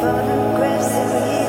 Photographs of years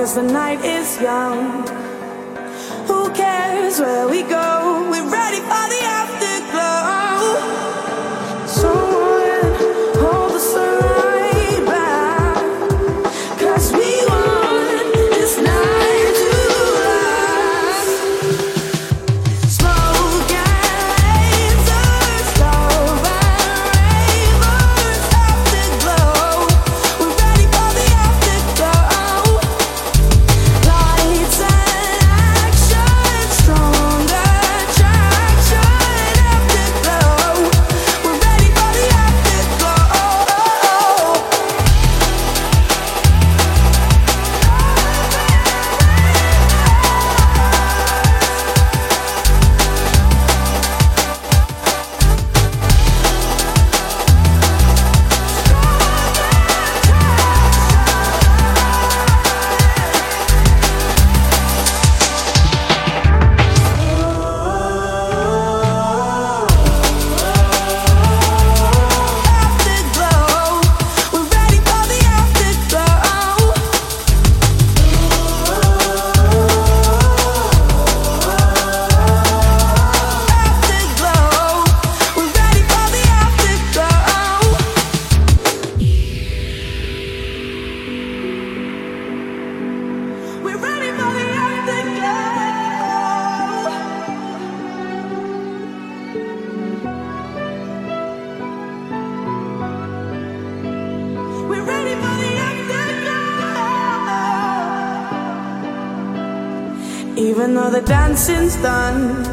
Cause the night is young. dancing's done.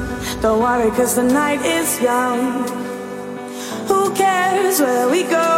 Don't worry, cause the night is young. Who cares where we go?